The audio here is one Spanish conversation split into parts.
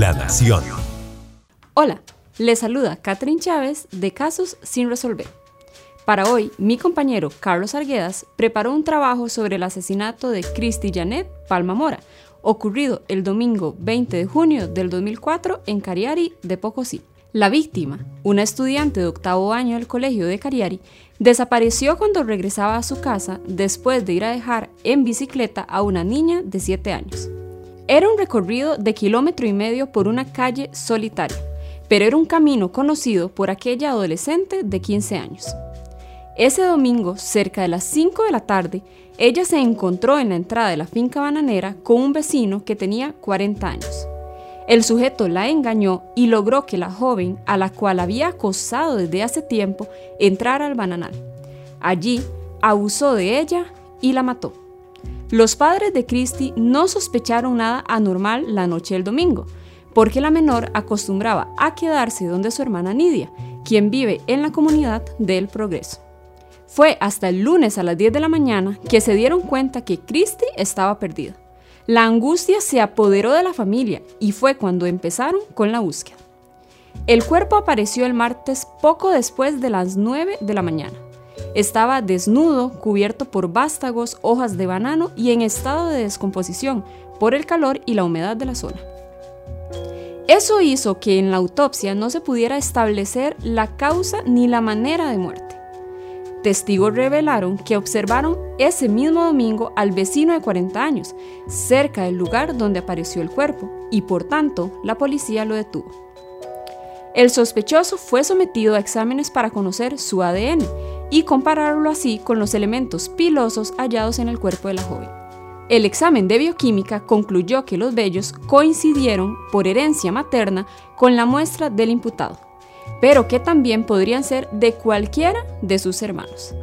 La Nación. Hola, les saluda Catherine Chávez de Casos sin resolver. Para hoy, mi compañero Carlos Arguedas preparó un trabajo sobre el asesinato de Christy Janet Palma Mora, ocurrido el domingo 20 de junio del 2004 en Cariari de Pocosí. La víctima, una estudiante de octavo año del colegio de Cariari, desapareció cuando regresaba a su casa después de ir a dejar en bicicleta a una niña de 7 años. Era un recorrido de kilómetro y medio por una calle solitaria, pero era un camino conocido por aquella adolescente de 15 años. Ese domingo, cerca de las 5 de la tarde, ella se encontró en la entrada de la finca bananera con un vecino que tenía 40 años. El sujeto la engañó y logró que la joven, a la cual había acosado desde hace tiempo, entrara al bananal. Allí, abusó de ella y la mató. Los padres de Christy no sospecharon nada anormal la noche del domingo, porque la menor acostumbraba a quedarse donde su hermana Nidia, quien vive en la comunidad del Progreso. Fue hasta el lunes a las 10 de la mañana que se dieron cuenta que Christy estaba perdida. La angustia se apoderó de la familia y fue cuando empezaron con la búsqueda. El cuerpo apareció el martes poco después de las 9 de la mañana. Estaba desnudo, cubierto por vástagos, hojas de banano y en estado de descomposición por el calor y la humedad de la zona. Eso hizo que en la autopsia no se pudiera establecer la causa ni la manera de muerte. Testigos revelaron que observaron ese mismo domingo al vecino de 40 años, cerca del lugar donde apareció el cuerpo, y por tanto la policía lo detuvo. El sospechoso fue sometido a exámenes para conocer su ADN y compararlo así con los elementos pilosos hallados en el cuerpo de la joven. El examen de bioquímica concluyó que los vellos coincidieron por herencia materna con la muestra del imputado, pero que también podrían ser de cualquiera de sus hermanos.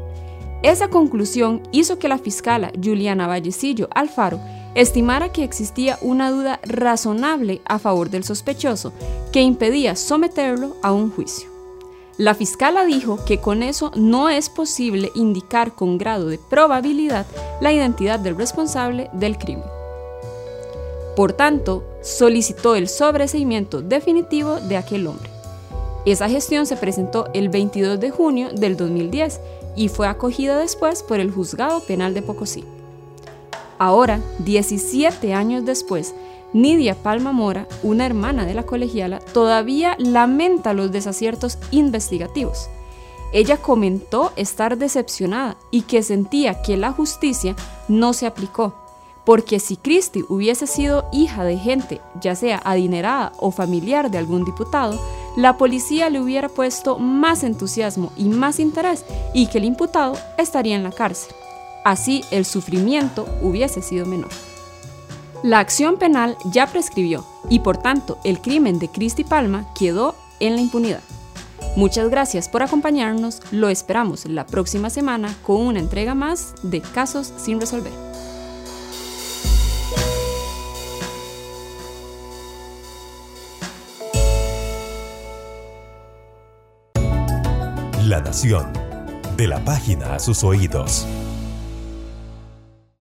Esa conclusión hizo que la fiscala Juliana Vallecillo Alfaro estimara que existía una duda razonable a favor del sospechoso que impedía someterlo a un juicio. La fiscala dijo que con eso no es posible indicar con grado de probabilidad la identidad del responsable del crimen. Por tanto, solicitó el sobreseimiento definitivo de aquel hombre. Esa gestión se presentó el 22 de junio del 2010 y fue acogida después por el Juzgado Penal de Pocosí. Ahora, 17 años después, Nidia Palma Mora, una hermana de la colegiala, todavía lamenta los desaciertos investigativos. Ella comentó estar decepcionada y que sentía que la justicia no se aplicó, porque si Christie hubiese sido hija de gente, ya sea adinerada o familiar de algún diputado, la policía le hubiera puesto más entusiasmo y más interés y que el imputado estaría en la cárcel. Así el sufrimiento hubiese sido menor. La acción penal ya prescribió y por tanto el crimen de Cristi Palma quedó en la impunidad. Muchas gracias por acompañarnos, lo esperamos la próxima semana con una entrega más de Casos sin resolver. La Nación, de la página a sus oídos.